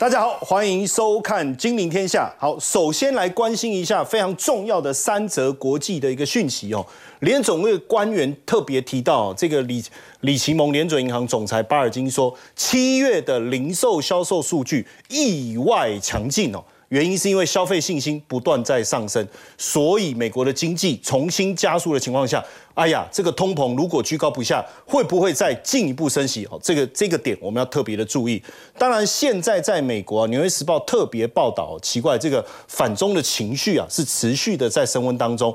大家好，欢迎收看《金陵天下》。好，首先来关心一下非常重要的三则国际的一个讯息哦。联总会官员特别提到，这个李李奇蒙联准银行总裁巴尔金说，七月的零售销售数据意外强劲哦。原因是因为消费信心不断在上升，所以美国的经济重新加速的情况下，哎呀，这个通膨如果居高不下，会不会再进一步升息？哦，这个这个点我们要特别的注意。当然，现在在美国，《纽约时报》特别报道，奇怪，这个反中的情绪啊，是持续的在升温当中。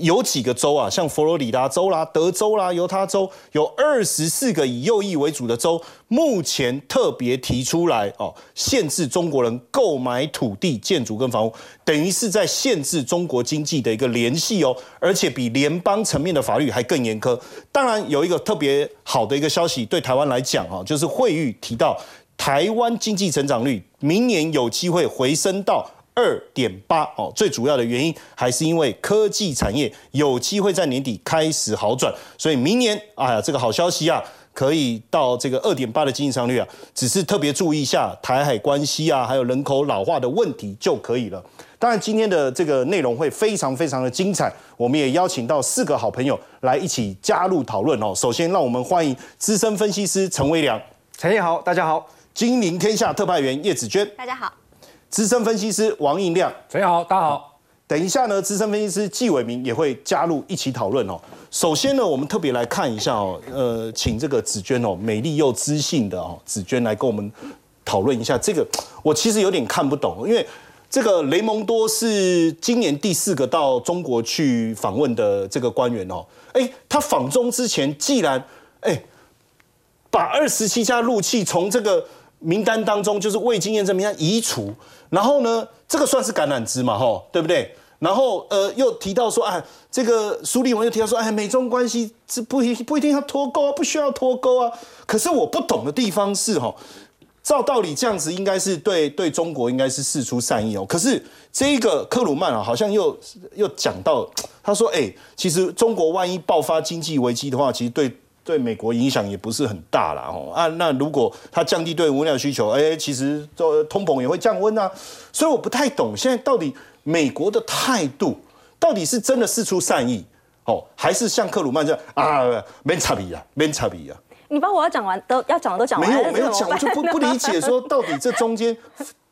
有几个州啊，像佛罗里达州啦、德州啦、犹他州，有二十四个以右翼为主的州，目前特别提出来哦，限制中国人购买土地、建筑跟房屋，等于是在限制中国经济的一个联系哦，而且比联邦层面的法律还更严苛。当然，有一个特别好的一个消息，对台湾来讲啊，就是惠誉提到台湾经济成长率明年有机会回升到。二点八哦，最主要的原因还是因为科技产业有机会在年底开始好转，所以明年哎呀，这个好消息啊，可以到这个二点八的经济增长率啊，只是特别注意一下台海关系啊，还有人口老化的问题就可以了。当然，今天的这个内容会非常非常的精彩，我们也邀请到四个好朋友来一起加入讨论哦。首先，让我们欢迎资深分析师陈威良，陈毅好，大家好；金陵天下特派员叶子娟，大家好。资深分析师王映亮，大家好，大家好。等一下呢，资深分析师纪伟明也会加入一起讨论哦。首先呢，我们特别来看一下哦，呃，请这个紫娟哦，美丽又知性的哦，紫娟来跟我们讨论一下这个。我其实有点看不懂，因为这个雷蒙多是今年第四个到中国去访问的这个官员哦。哎，他访中之前，既然哎把二十七家陆气从这个名单当中，就是未经验证名单移除。然后呢，这个算是橄榄枝嘛，吼，对不对？然后呃，又提到说，哎，这个苏立文又提到说，哎，美中关系这不一不一定要脱钩啊，不需要脱钩啊。可是我不懂的地方是，哈，照道理这样子应该是对对中国应该是事出善意哦。可是这个克鲁曼啊，好像又又讲到，他说，哎，其实中国万一爆发经济危机的话，其实对。对美国影响也不是很大了哦啊，那如果它降低对物料需求，哎，其实这通膨也会降温啊，所以我不太懂现在到底美国的态度到底是真的事出善意哦，还是像克鲁曼这样啊，没差别啊，没差别啊？你把我要讲完都要讲的都讲完，没有没有讲，我就不不理解说到底这中间。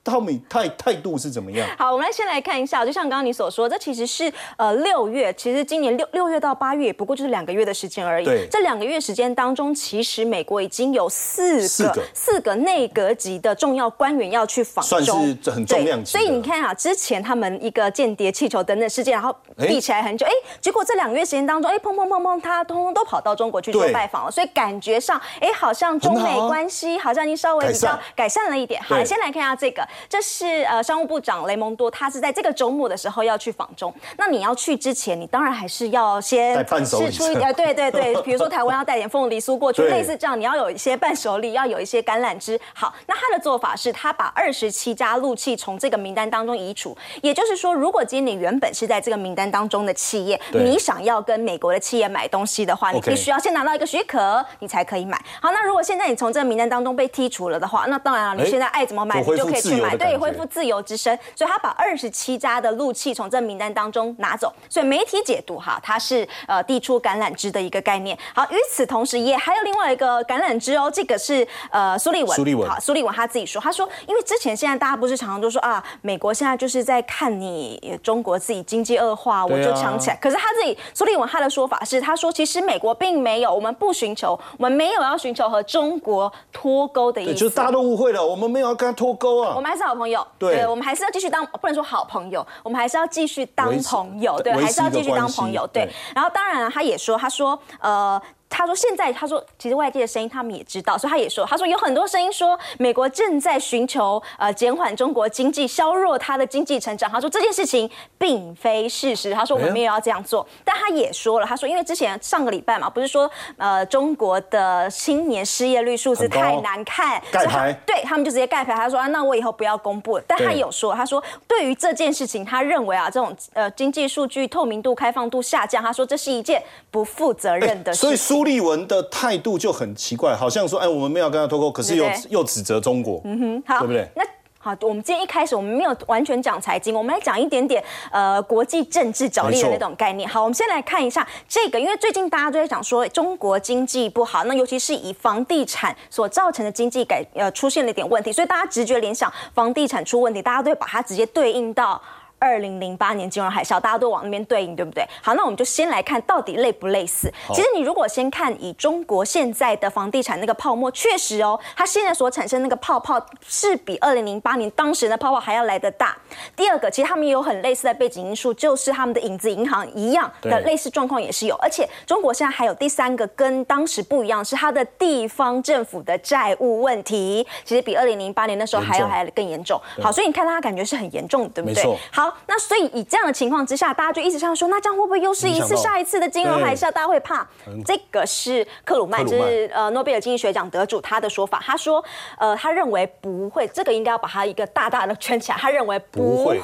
他们态态度是怎么样？好，我们来先来看一下，就像刚刚你所说，这其实是呃六月，其实今年六六月到八月，不过就是两个月的时间而已。对，这两个月时间当中，其实美国已经有四个四个内阁级的重要官员要去访中，算是很重量级。所以你看啊，之前他们一个间谍气球等等事件，然后闭起来很久，哎，结果这两个月时间当中，哎，砰砰砰砰，他通通都跑到中国去做拜访了，所以感觉上，哎，好像中美关系好像已经稍微比较改善了一点。好，先来看一下这个。这是呃，商务部长雷蒙多，他是在这个周末的时候要去访中。那你要去之前，你当然还是要先试出一点，对对对，比如说台湾要带点凤梨酥过去，类似这样，你要有一些伴手礼，要有一些橄榄枝。好，那他的做法是他把二十七家陆气从这个名单当中移除，也就是说，如果今天你原本是在这个名单当中的企业，你想要跟美国的企业买东西的话，你必须要先拿到一个许可，你才可以买。好，那如果现在你从这个名单当中被剔除了的话，那当然了，你现在爱怎么买你就可以去买，对，恢复自由之身。所以他把二十七家的陆气从这名单当中拿走。所以媒体解读哈，它是呃递出橄榄枝的一个概念。好，与此同时也还有另外一个橄榄枝哦，这个是呃苏利文。苏利文，好，苏利文他自己说，他说，因为之前现在大家不是常常都说啊，美国现在就是在看你中国自己经济恶化，我就抢起来。可是他自己苏利文他的说法是，他说其实美国并没有，我们不寻求，我们没有要寻求和中国脱钩的意思。就是大家都误会了，我们没有要跟他脱钩啊，我们还是好朋友。对，我们还是要继续当，不能说好朋友，我们还是要继续当朋友，对，还是要继续当朋友，对。然后当然他也说，他说，呃。他说：“现在他说，其实外界的声音他们也知道，所以他也说，他说有很多声音说，美国正在寻求呃减缓中国经济，削弱它的经济成长。他说这件事情并非事实。他说我们没有要这样做，但他也说了，他说因为之前上个礼拜嘛，不是说呃中国的青年失业率数字太难看，盖牌，对他们就直接盖牌。他说啊，那我以后不要公布了。但他有说，他说对于这件事情，他认为啊，这种呃经济数据透明度、开放度下降，他说这是一件不负责任的事。苏立文的态度就很奇怪，好像说，哎，我们没有跟他脱钩，可是又又指责中国，嗯哼，好，对不对？那好，我们今天一开始我们没有完全讲财经，我们来讲一点点呃国际政治角力的那种概念。好，我们先来看一下这个，因为最近大家都在讲说中国经济不好，那尤其是以房地产所造成的经济改呃出现了一点问题，所以大家直觉联想房地产出问题，大家都会把它直接对应到。二零零八年金融海啸，大家都往那边对应，对不对？好，那我们就先来看到底类不类似。其实你如果先看以中国现在的房地产那个泡沫，确实哦，它现在所产生那个泡泡是比二零零八年当时的泡泡还要来得大。第二个，其实他们也有很类似的背景因素，就是他们的影子银行一样的类似状况也是有。而且中国现在还有第三个跟当时不一样，是它的地方政府的债务问题，其实比二零零八年那时候还要还更严重。好，所以你看它感觉是很严重，对不对？好。那所以以这样的情况之下，大家就一直想说，那这样会不会又是一次下一次的金融海啸？大家会怕。这个是克鲁曼，就是呃诺贝尔经济学奖得主他的说法。他说，呃，他认为不会，这个应该要把它一个大大的圈起来。他认为不会。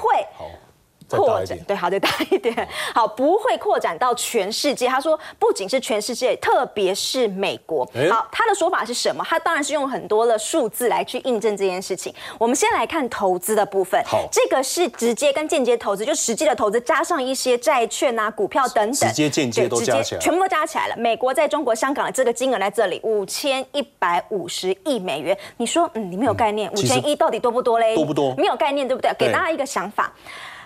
扩展对，好，再大一点，好，不会扩展到全世界。他说，不仅是全世界，特别是美国。好，他的说法是什么？他当然是用很多的数字来去印证这件事情。我们先来看投资的部分。好，这个是直接跟间接投资，就实际的投资加上一些债券啊、股票等等，直接间接都加起来，全部都加起来了。美国在中国香港的这个金额在这里，五千一百五十亿美元。你说，嗯，你没有概念，五千亿到底多不多嘞？多不多？没有概念，对不对？给大家一个想法。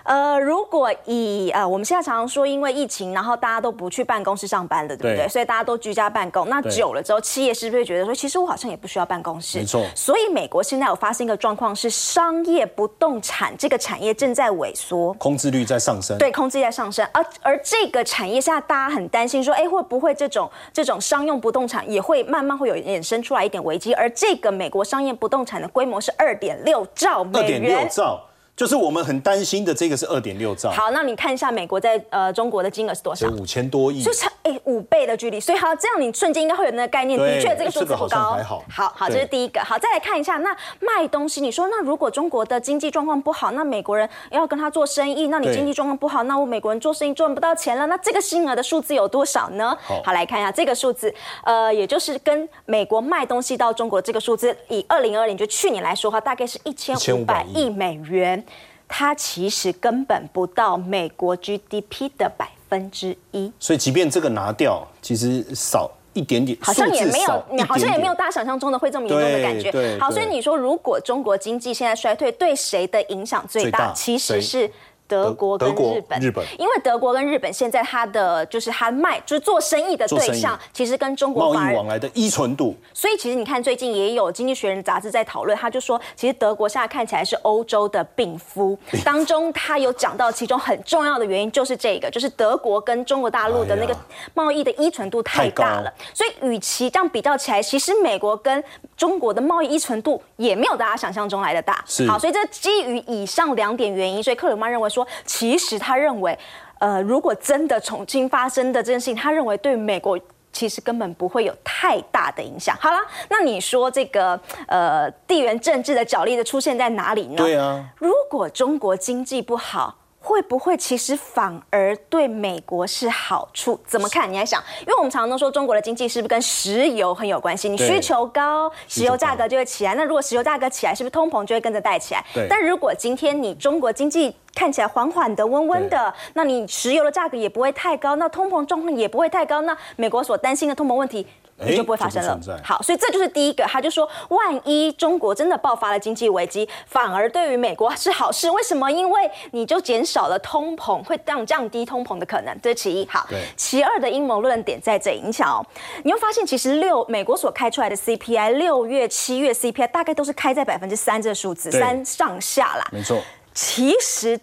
呃，如果以呃，我们现在常常说，因为疫情，然后大家都不去办公室上班了，对不对？所以大家都居家办公。那久了之后，企业是不是觉得说，其实我好像也不需要办公室？没错。所以美国现在有发生一个状况，是商业不动产这个产业正在萎缩，空置率在上升。对，空置率在上升。而而这个产业现在大家很担心，说，哎，会不会这种这种商用不动产也会慢慢会有衍生出来一点危机？而这个美国商业不动产的规模是二点六兆美元。二点六兆。就是我们很担心的这个是二点六兆。好，那你看一下美国在呃中国的金额是多少？五千多亿，就差哎五倍的距离。所以好，这样你瞬间应该会有那个概念，的确这个数字不高。好，好，好，这是第一个。好，再来看一下，那卖东西，你说那如果中国的经济状况不好，那美国人要跟他做生意，那你经济状况不好，那我美国人做生意赚不到钱了，那这个金额的数字有多少呢？好，来看一下这个数字，呃，也就是跟美国卖东西到中国这个数字，以二零二零就去年来说话，大概是一千五百亿美元。它其实根本不到美国 GDP 的百分之一，所以即便这个拿掉，其实少一点点，好像也没有，好像也没有大家想象中的会这么严重的感觉。好，所以你说如果中国经济现在衰退，对谁的影响最大？其实是。德国跟日本，日本，因为德国跟日本现在它的就是它卖就是做生意的对象，其实跟中国贸易往来的依存度。所以其实你看，最近也有《经济学人》杂志在讨论，他就说，其实德国现在看起来是欧洲的病夫。当中他有讲到，其中很重要的原因就是这个，就是德国跟中国大陆的那个贸易的依存度太大了。所以与其这样比较起来，其实美国跟中国的贸易依存度也没有大家想象中来的大。好，所以这基于以上两点原因，所以克鲁曼认为。说，其实他认为，呃，如果真的重新发生的这件事情，他认为对美国其实根本不会有太大的影响。好了，那你说这个呃地缘政治的角力的出现在哪里呢？对啊，如果中国经济不好。会不会其实反而对美国是好处？怎么看？你还想，因为我们常常都说中国的经济是不是跟石油很有关系？你需求高，石油价格就会起来。那如果石油价格起来，是不是通膨就会跟着带起来？但如果今天你中国经济看起来缓缓的、温温的，那你石油的价格也不会太高，那通膨状况也不会太高，那美国所担心的通膨问题。就不会发生了。好，所以这就是第一个，他就说，万一中国真的爆发了经济危机，反而对于美国是好事。为什么？因为你就减少了通膨，会降降低通膨的可能。这是其一。好，其二的阴谋论点在这影响哦。你会发现，其实六美国所开出来的 CPI，六月、七月 CPI 大概都是开在百分之三这个数字，三上下啦。没错。其实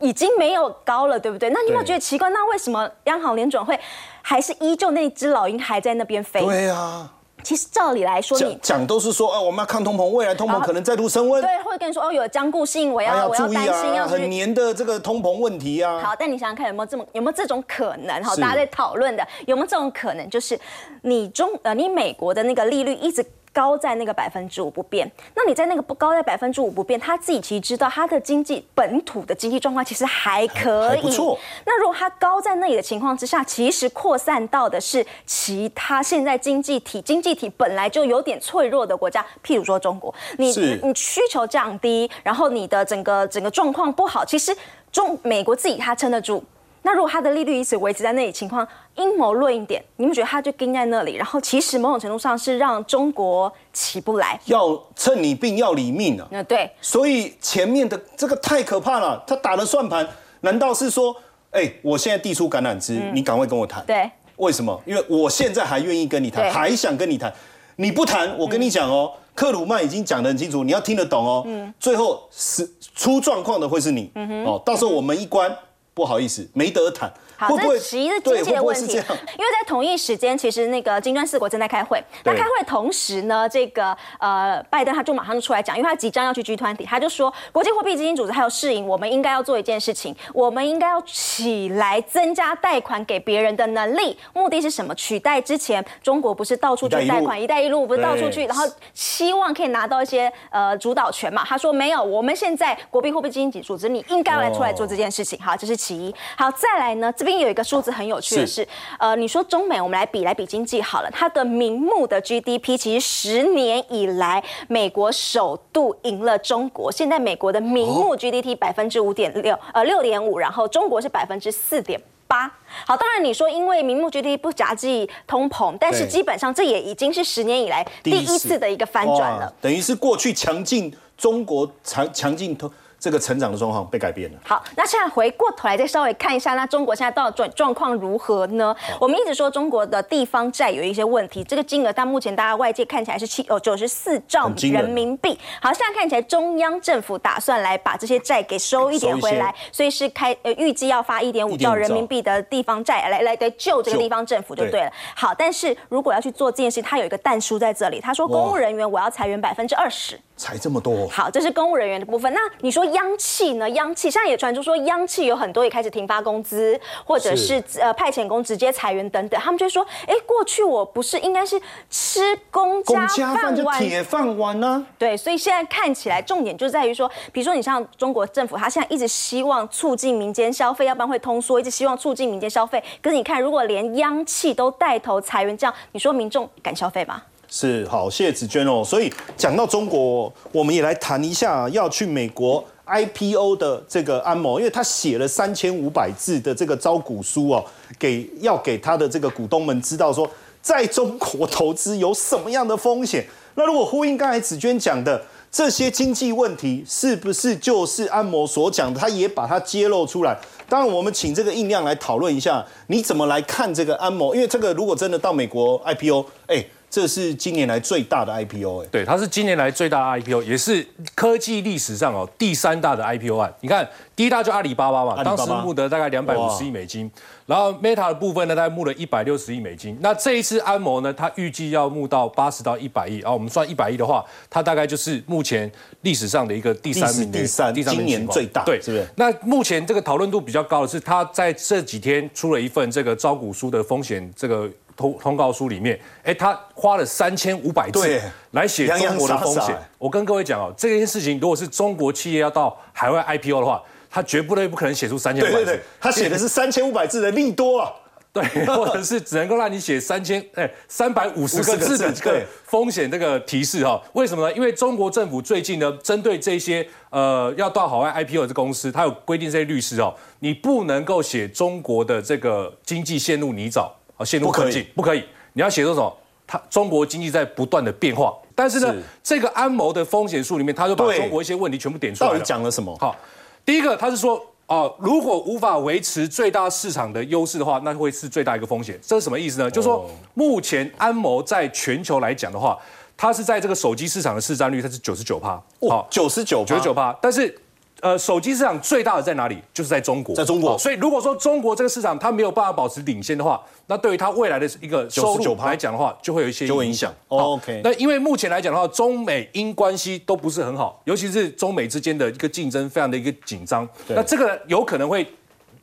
已经没有高了，对不对？那你有没有觉得奇怪？那为什么央行联准会？还是依旧那只老鹰还在那边飞。对啊，其实照理来说，你讲都是说，哦，我们要抗通膨，未来通膨可能再度升温。对，会跟你说，哦，有僵固性，我要我要担心，要很黏的这个通膨问题啊。好，但你想想看，有没有这么有没有这种可能？哈，大家在讨论的有没有这种可能？就是你中呃，你美国的那个利率一直。高在那个百分之五不变。那你在那个不高在百分之五不变，他自己其实知道他的经济本土的经济状况其实还可以。不错。那如果他高在那里的情况之下，其实扩散到的是其他现在经济体经济体本来就有点脆弱的国家，譬如说中国，你你需求降低，然后你的整个整个状况不好，其实中美国自己它撑得住。那如果它的利率一直维持在那里，情况阴谋论一点，你们觉得它就盯在那里，然后其实某种程度上是让中国起不来，要趁你病要你命啊！那对，所以前面的这个太可怕了，他打了算盘，难道是说，哎，我现在递出橄榄枝，你赶快跟我谈？对，为什么？因为我现在还愿意跟你谈，还想跟你谈，你不谈，我跟你讲哦，克鲁曼已经讲得很清楚，你要听得懂哦。嗯，最后是出状况的会是你，哦，到时候我们一关。不好意思，没得谈。好，这其实是经济的问题。因为在同一时间，其实那个金砖四国正在开会。那开会同时呢，这个呃，拜登他就马上就出来讲，因为他即将要去 G 团体，他就说，国际货币基金组织还有世银，我们应该要做一件事情，我们应该要起来增加贷款给别人的能力。目的是什么？取代之前中国不是到处去贷款，一带一路不是到处去，然后希望可以拿到一些呃主导权嘛？他说没有，我们现在国际货币基金组织，你应该要来出来做这件事情。好，这是其一。好，再来呢？这边有一个数字很有趣的是，呃，你说中美，我们来比来比经济好了。它的名目的 GDP，其实十年以来，美国首度赢了中国。现在美国的名目 GDP 百分之五点六，呃，六点五，然后中国是百分之四点八。好，当然你说因为名目 GDP 不夹击通膨，但是基本上这也已经是十年以来第一次的一个翻转了。等于是过去强劲中国强强劲通。这个成长的状况被改变了。好，那现在回过头来再稍微看一下，那中国现在到底状状况如何呢？我们一直说中国的地方债有一些问题，这个金额但目前大家外界看起来是七哦九十四兆人民币。好，现在看起来中央政府打算来把这些债给收一点回来，所以是开呃预计要发一点五兆人民币的地方债来来来救这个地方政府就对了。好，但是如果要去做这件事，他有一个弹书在这里，他说公务人员我要裁员百分之二十。才这么多，好，这是公务人员的部分。那你说央企呢？央企现在也传出说，央企有很多也开始停发工资，或者是呃派遣工直接裁员等等。他们就说，哎，过去我不是应该是吃公家饭碗，铁饭碗呢？对，所以现在看起来重点就在于说，比如说你像中国政府，他现在一直希望促进民间消费，要不然会通缩，一直希望促进民间消费。可是你看，如果连央企都带头裁员，这样你说民众敢消费吗？是好，谢谢子娟哦。所以讲到中国，我们也来谈一下要去美国 IPO 的这个安谋，因为他写了三千五百字的这个招股书哦，给要给他的这个股东们知道说，在中国投资有什么样的风险。那如果呼应刚才紫娟讲的这些经济问题，是不是就是安谋所讲的？他也把它揭露出来。当然，我们请这个印量来讨论一下，你怎么来看这个安谋？因为这个如果真的到美国 IPO，哎。这是今年来最大的 IPO 哎，对，它是今年来最大的 IPO，也是科技历史上哦第三大的 IPO 案。你看，第一大就阿里巴巴嘛，当时募得大概两百五十亿美金，然后 Meta 的部分呢，大概募了一百六十亿美金。那这一次安谋呢，它预计要募到八十到一百亿，然后我们算一百亿的话，它大概就是目前历史上的一个第三名，第三，第三今年最大，对，是不是？那目前这个讨论度比较高的是，它在这几天出了一份这个招股书的风险这个。通通告书里面，哎，他花了三千五百字来写中国的风险。我跟各位讲哦，这件事情如果是中国企业要到海外 IPO 的话，他绝不对不可能写出三千五百字。他写的是三千五百字的利多啊，对，或者是只能够让你写三千哎三百五十个字的这个风险这个提示哈。为什么呢？因为中国政府最近呢，针对这些呃要到海外 IPO 的公司，它有规定这些律师哦，你不能够写中国的这个经济陷入泥沼。啊，陷入困境不可以，你要写出什么？它中国经济在不断的变化，但是呢，这个安谋的风险数里面，他就把中国一些问题全部点出来了。到底讲了什么？好，第一个他是说，哦，如果无法维持最大市场的优势的话，那会是最大一个风险。这是什么意思呢？就是说，目前安谋在全球来讲的话，它是在这个手机市场的市占率，它是九十九趴，好，九十九，九十九趴，但是。呃，手机市场最大的在哪里？就是在中国，在中国。所以如果说中国这个市场它没有办法保持领先的话，那对于它未来的一个收入来讲的话，就会有一些影响。OK。那因为目前来讲的话，中美英关系都不是很好，尤其是中美之间的一个竞争非常的一个紧张。那这个有可能会。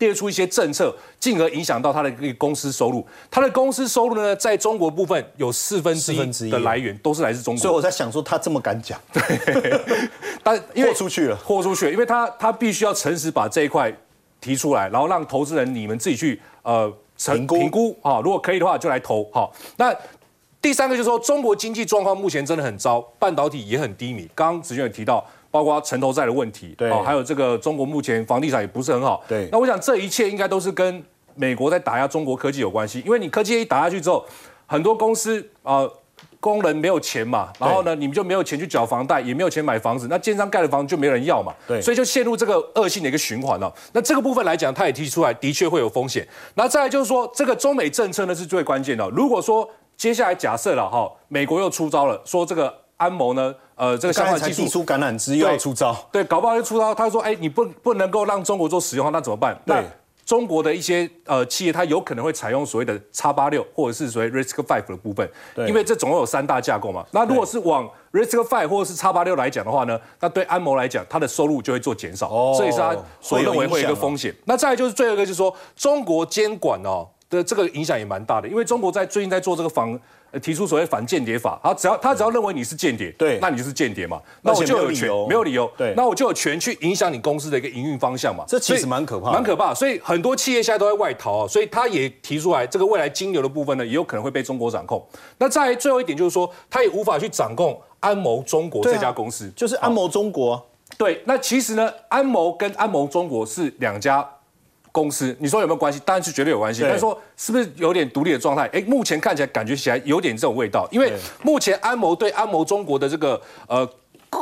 列出一些政策，进而影响到他的一个公司收入。他的公司收入呢，在中国部分有四分之一的来源都是来自中国。所以我在想说，他这么敢讲，对 但因为豁出去了，豁出去了，因为他他必须要诚实把这一块提出来，然后让投资人你们自己去呃评估评估啊，如果可以的话就来投好。那第三个就是说，中国经济状况目前真的很糟，半导体也很低迷。刚刚子轩也提到，包括城投债的问题，对，还有这个中国目前房地产也不是很好，对。那我想这一切应该都是跟美国在打压中国科技有关系，因为你科技一打下去之后，很多公司啊。工人没有钱嘛，然后呢，你们就没有钱去缴房贷，也没有钱买房子，那建商盖的房子就没人要嘛，对，所以就陷入这个恶性的一个循环了。那这个部分来讲，他也提出来，的确会有风险。那再来就是说，这个中美政策呢是最关键的。如果说接下来假设了哈，美国又出招了，说这个安谋呢，呃，这个相关技术出橄榄枝又要出招，对，搞不好就出招。他说，哎，你不不能够让中国做使用，那怎么办？对。中国的一些呃企业，它有可能会采用所谓的叉八六或者是所谓 Risk Five 的部分，因为这总共有三大架构嘛。那如果是往 Risk Five 或者是叉八六来讲的话呢，那对安谋来讲，它的收入就会做减少，所以是他所认为会有一个风险。那再就是最后一个就是说，中国监管哦的这个影响也蛮大的，因为中国在最近在做这个防。提出所谓反间谍法，好，只要他只要认为你是间谍，对，那你就是间谍嘛，那我就有权，没有理由，对，那我就有权去影响你公司的一个营运方向嘛，这其实蛮可怕，蛮可怕，所以很多企业现在都在外逃啊，所以他也提出来，这个未来金流的部分呢，也有可能会被中国掌控。那在最后一点就是说，他也无法去掌控安谋中国这家公司，就是安谋中国，对，那其实呢，安谋跟安谋中国是两家。公司，你说有没有关系？当然是绝对有关系。但是说是不是有点独立的状态？哎，目前看起来感觉起来有点这种味道，因为目前安谋对安谋中国的这个呃。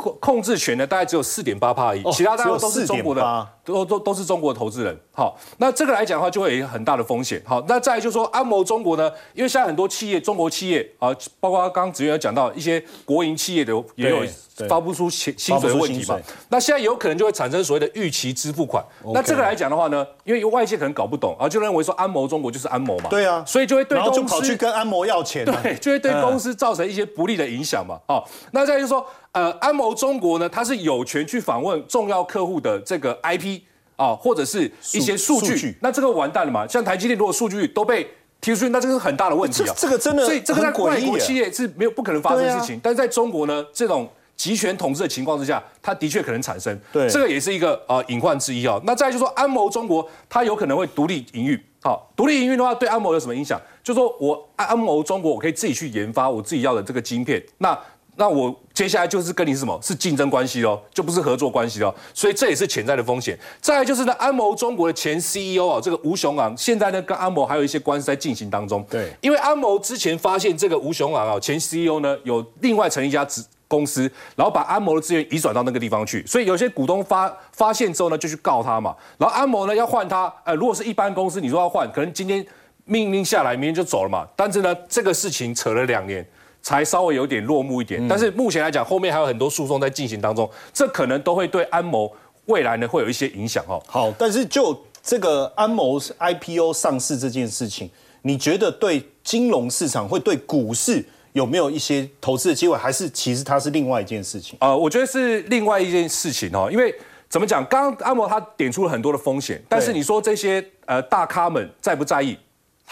控控制权呢，大概只有四点八帕而已，其他大家都是中国的，都都都是中国的投资人。好，那这个来讲的话，就会有很大的风险。好，那再就是说，安谋中国呢，因为现在很多企业，中国企业啊，包括刚刚子源有讲到一些国营企业的也有发不出薪薪水的问题嘛。那现在有可能就会产生所谓的预期支付款。那这个来讲的话呢，因为外界可能搞不懂啊，就认为说安谋中国就是安谋嘛。对啊，所以就会对公司就跑去跟安谋要钱，对，就会对公司造成一些不利的影响嘛。好，那再就是说。呃，安谋中国呢，它是有权去访问重要客户的这个 IP 啊，或者是一些数据，那这个完蛋了嘛？像台积电如果数据都被提出去，那这个是很大的问题啊。这个真的，所以这个在外国企业是没有不可能发生的事情，但是在中国呢，这种集权统治的情况之下，它的确可能产生。对，这个也是一个呃隐患之一啊。那再就说安谋中国，它有可能会独立营运。好，独立营运的话，对安谋有什么影响？就说我安谋中国，我可以自己去研发我自己要的这个晶片。那那我接下来就是跟你什么是竞争关系哦，就不是合作关系哦，所以这也是潜在的风险。再来就是呢，安谋中国的前 CEO 啊，这个吴雄昂，现在呢跟安谋还有一些官司在进行当中。对，因为安谋之前发现这个吴雄昂啊，前 CEO 呢有另外成立一家子公司，然后把安谋的资源移转到那个地方去，所以有些股东发发现之后呢，就去告他嘛。然后安谋呢要换他，呃，如果是一般公司，你说要换，可能今天命令下来，明天就走了嘛。但是呢，这个事情扯了两年。才稍微有点落幕一点，但是目前来讲，后面还有很多诉讼在进行当中，这可能都会对安谋未来呢会有一些影响哦。好，但是就这个安谋 IPO 上市这件事情，你觉得对金融市场会对股市有没有一些投资的机会，还是其实它是另外一件事情？呃，我觉得是另外一件事情哦，因为怎么讲，刚刚安谋他点出了很多的风险，但是你说这些呃大咖们在不在意？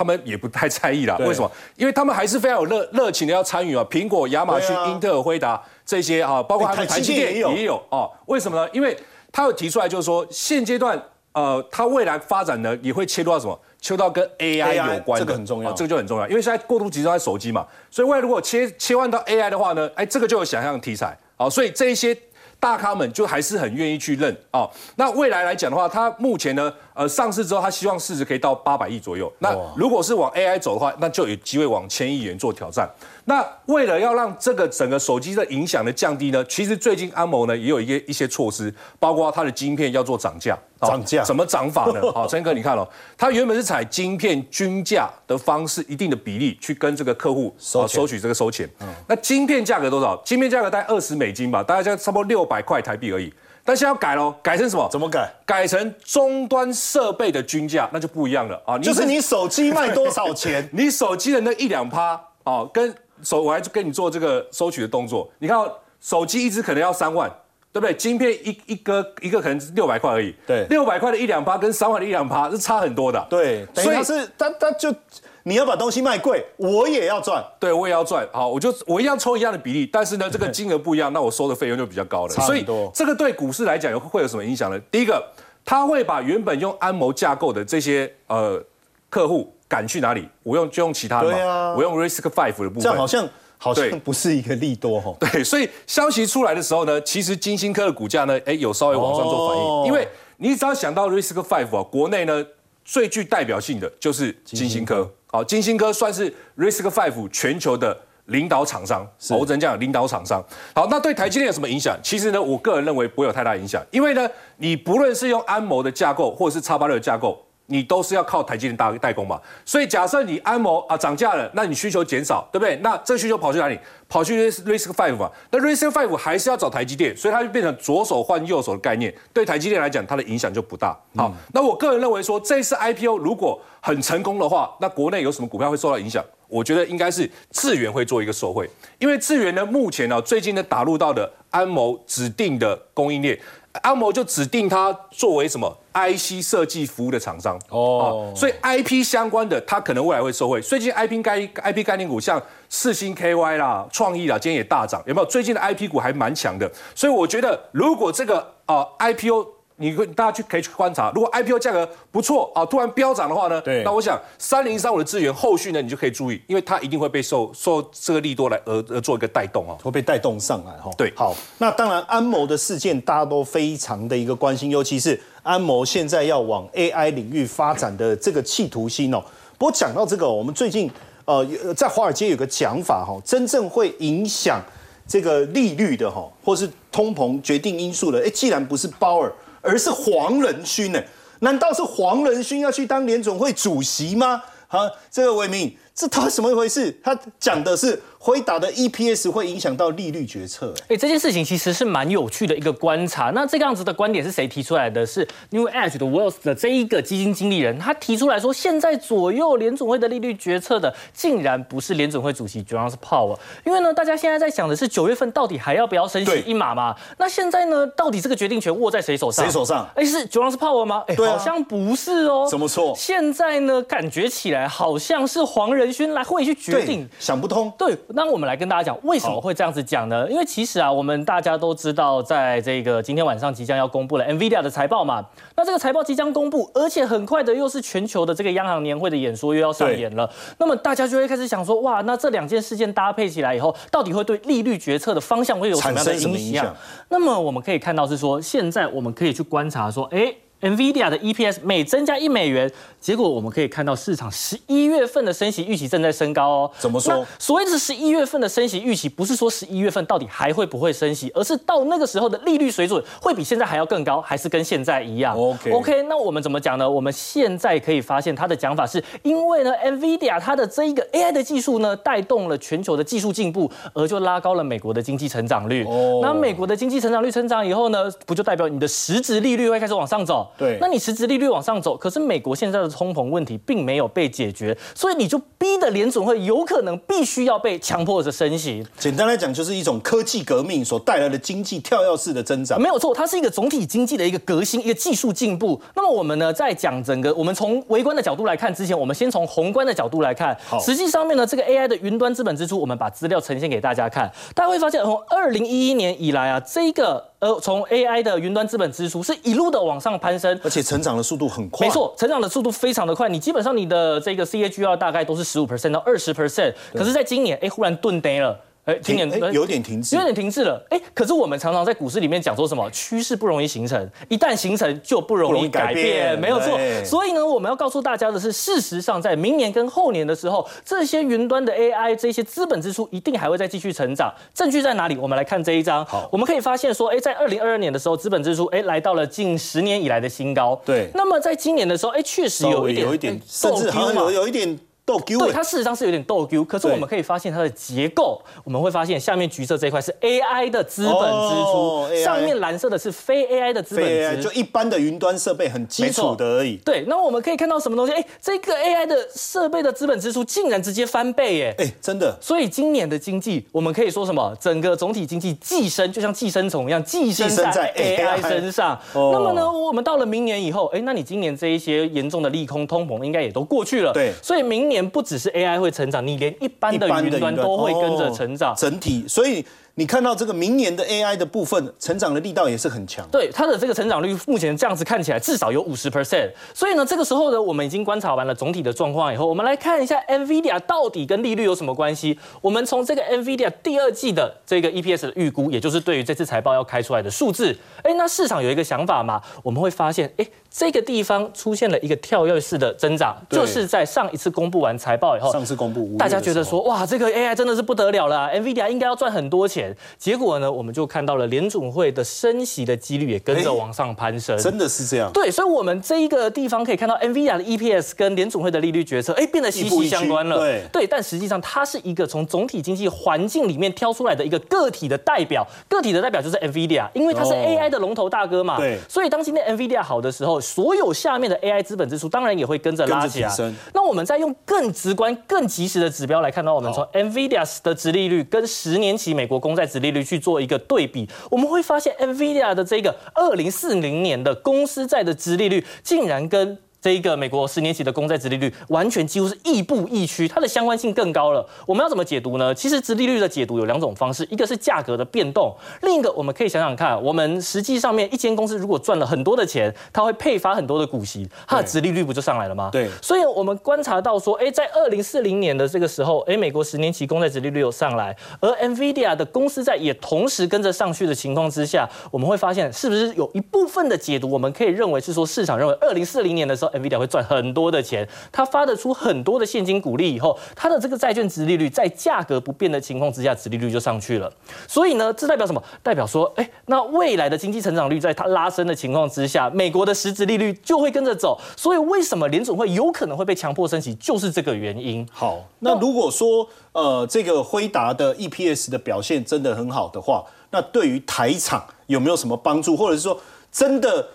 他们也不太在意啦，为什么？因为他们还是非常有热热情的要参与啊。苹果、亚马逊、英特尔、辉达这些啊，包括他们台积电也有啊。为什么呢？因为他有提出来，就是说现阶段呃，他未来发展呢也会切入到什么？切入到跟 AI 有关的，这个很重要，这个就很重要。因为现在过度集中在手机嘛，所以未来如果切切换到 AI 的话呢，哎，这个就有想象题材啊。所以这一些。大咖们就还是很愿意去认啊。那未来来讲的话，它目前呢，呃，上市之后，它希望市值可以到八百亿左右。那如果是往 AI 走的话，那就有机会往千亿元做挑战。那为了要让这个整个手机的影响的降低呢，其实最近安谋呢也有一些一些措施，包括它的晶片要做涨价。涨价怎么涨法呢？好，陈哥，你看哦，它原本是采晶片均价的方式，一定的比例去跟这个客户收收取这个收钱。那晶片价格多少？晶片价格大概二十美金吧，大概就差不多六百块台币而已。但现在要改喽，改成什么？怎么改？改成终端设备的均价，那就不一样了啊。就是你手机卖多少钱？你手机的那一两趴啊，跟手我还跟你做这个收取的动作。你看，手机一只可能要三万。对不对？晶片一一个一个可能六百块而已，对六百块的一两趴跟三万的一两趴是差很多的，对，所以他是他他就你要把东西卖贵，我也要赚，对我也要赚，好，我就我一样抽一样的比例，但是呢，这个 金额不一样，那我收的费用就比较高了。所以多这个对股市来讲有会有什么影响呢？第一个，它会把原本用安谋架构的这些呃客户赶去哪里？我用就用其他的嘛，啊我用 Risk Five 的部分。这样好像好像不是一个利多哈。对，所以消息出来的时候呢，其实金星科的股价呢，哎，有稍微往上做反应，哦因为你只要想到 Risk Five 啊，国内呢最具代表性的就是金星科。好，金星科算是 Risk Five 全球的领导厂商，哦我只能讲领导厂商。好，那对台积电有什么影响？其实呢，我个人认为不会有太大影响，因为呢，你不论是用安谋的架构，或者是叉八六的架构。你都是要靠台积电代代工嘛，所以假设你安谋啊涨价了，那你需求减少，对不对？那这个需求跑去哪里？跑去 Risk Five 嘛。那 Risk Five 还是要找台积电，所以它就变成左手换右手的概念。对台积电来讲，它的影响就不大。好，那我个人认为说，这次 IPO 如果很成功的话，那国内有什么股票会受到影响？我觉得应该是智源会做一个受惠，因为智源呢，目前呢最近呢打入到的安谋指定的供应链。安谋就指定它作为什么 IC 设计服务的厂商哦，所以 IP 相关的它可能未来会受惠。最近 IP 概 IP 概念股像四星 KY 啦、创意啦，今天也大涨，有没有？最近的 IP 股还蛮强的，所以我觉得如果这个呃 IPO 你会大家去可以去观察，如果 IPO 价格不错啊，突然飙涨的话呢，对那我想三零三五的资源后续呢，你就可以注意，因为它一定会被受受这个利多来而而做一个带动哦。会被带动上来哈。对好，那当然安谋的事件大家都非常的一个关心，尤其是安谋现在要往 AI 领域发展的这个企图心哦。不过讲到这个哦，我们最近呃有在华尔街有个讲法哈，真正会影响这个利率的哈，或是通膨决定因素的，哎，既然不是鲍尔，而是黄仁勋呢？难道是黄仁勋要去当联总会主席吗？好，这个伟明，这他什么一回事？他讲的是辉达的 EPS 会影响到利率决策、哎哎，这件事情其实是蛮有趣的一个观察。那这个样子的观点是谁提出来的？是 New Edge 的 Wells 的这一个基金经理人，他提出来说，现在左右联总会的利率决策的，竟然不是联总会主席 Jerome Powell。因为呢，大家现在在想的是九月份到底还要不要升息一码嘛？那现在呢，到底这个决定权握在谁手上？谁手上哎，是 Jerome Powell 吗？哎，好像不是哦。怎么错现在呢，感觉起来好像是黄来会去决定，想不通。对，那我们来跟大家讲，为什么会这样子讲呢？因为其实啊，我们大家都知道，在这个今天晚上即将要公布了 NVIDIA 的财报嘛。那这个财报即将公布，而且很快的又是全球的这个央行年会的演说又要上演了。那么大家就会开始想说，哇，那这两件事件搭配起来以后，到底会对利率决策的方向会有什么样的影响？那么我们可以看到是说，现在我们可以去观察说，哎。NVIDIA 的 EPS 每增加一美元，结果我们可以看到市场十一月份的升息预期正在升高哦。怎么说所谓的十一月份的升息预期，不是说十一月份到底还会不会升息，而是到那个时候的利率水准会比现在还要更高，还是跟现在一样 OK OK，那我们怎么讲呢？我们现在可以发现他的讲法是因为呢，NVIDIA 它的这一个 AI 的技术呢，带动了全球的技术进步，而就拉高了美国的经济成长率。哦那美国的经济成长率成长以后呢，不就代表你的实质利率会开始往上走？对那你实质利率往上走，可是美国现在的通膨问题并没有被解决，所以你就逼的联准会有可能必须要被强迫着升息。简单来讲，就是一种科技革命所带来的经济跳跃式的增长。没有错，它是一个总体经济的一个革新，一个技术进步。那么我们呢，在讲整个我们从微观的角度来看之前，我们先从宏观的角度来看。好实际上面呢，这个 AI 的云端资本支出，我们把资料呈现给大家看，大家会发现从二零一一年以来啊，这个呃从 AI 的云端资本支出是一路的往上攀升。而且成长的速度很快。没，错，成长的速度非常的快，你基本上你的这个 CAGR 大概都是十五 percent 到二十 percent，可是在今年，哎，忽然顿跌了。哎，今年有点停滞有点停滞了。哎，可是我们常常在股市里面讲说什么趋势不容易形成，一旦形成就不容易改变，没有错。所以呢，我们要告诉大家的是，事实上在明年跟后年的时候，这些云端的 AI 这些资本支出一定还会再继续成长。证据在哪里？我们来看这一张。好我们可以发现说，哎，在二零二二年的时候，资本支出哎来到了近十年以来的新高。对那么在今年的时候，哎，确实有一点微有一点哎，甚至好像有有一点对，它事实上是有点斗丢，可是我们可以发现它的结构，我们会发现下面橘色这一块是 AI 的资本支出，上面蓝色的是非 AI 的资本支出，就一般的云端设备很基础的而已。对，那我们可以看到什么东西？哎，这个 AI 的设备的资本支出竟然直接翻倍，耶！哎，真的。所以今年的经济，我们可以说什么？整个总体经济寄生，就像寄生虫一样，寄生在 AI 身上。那么呢，我们到了明年以后，哎，那你今年这一些严重的利空、通膨应该也都过去了。对，所以明年不只是 AI 会成长，你连一般的云端都会跟着成长。整体，所以。你看到这个明年的 AI 的部分成长的力道也是很强，对它的这个成长率目前这样子看起来至少有五十 percent，所以呢，这个时候呢，我们已经观察完了总体的状况以后，我们来看一下 NVIDIA 到底跟利率有什么关系。我们从这个 NVIDIA 第二季的这个 EPS 的预估，也就是对于这次财报要开出来的数字，哎，那市场有一个想法嘛，我们会发现，哎。这个地方出现了一个跳跃式的增长，就是在上一次公布完财报以后，上次公布，大家觉得说，哇，这个 AI 真的是不得了了，NVIDIA 应该要赚很多钱。结果呢，我们就看到了联总会的升息的几率也跟着往上攀升，真的是这样。对，所以，我们这一个地方可以看到 NVIDIA 的 EPS 跟联总会的利率决策，哎，变得息息相关了。对，对，但实际上它是一个从总体经济环境里面挑出来的一个个体的代表，个体的代表就是 NVIDIA，因为它是 AI 的龙头大哥嘛。对，所以当今天 NVIDIA 好的时候，所有下面的 AI 资本支出当然也会跟着拉起来。那我们再用更直观、更及时的指标来看到，我们从 NVIDIA 的殖利率跟十年期美国公债殖利率去做一个对比，我们会发现 NVIDIA 的这个二零四零年的公司债的殖利率竟然跟这一个美国十年期的公债殖利率完全几乎是亦步亦趋，它的相关性更高了。我们要怎么解读呢？其实殖利率的解读有两种方式，一个是价格的变动，另一个我们可以想想看，我们实际上面一间公司如果赚了很多的钱，它会配发很多的股息，它的殖利率不就上来了吗？对。所以我们观察到说，哎，在二零四零年的这个时候，哎，美国十年期公债殖利率有上来，而 NVIDIA 的公司债也同时跟着上去的情况之下，我们会发现是不是有一部分的解读，我们可以认为是说市场认为二零四零年的时候，NVIDIA 会赚很多的钱，它发得出很多的现金股利以后，它的这个债券值利率在价格不变的情况之下，值利率就上去了。所以呢，这代表什么？代表说，哎，那未来的经济成长率在它拉升的情况之下，美国的实质利率就会跟着走。所以为什么联总会有可能会被强迫升息，就是这个原因。好，那如果说呃这个辉达的 EPS 的表现真的很好的话，那对于台厂有没有什么帮助，或者是说真的？